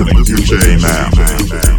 listen to J now.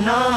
No.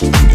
Boom.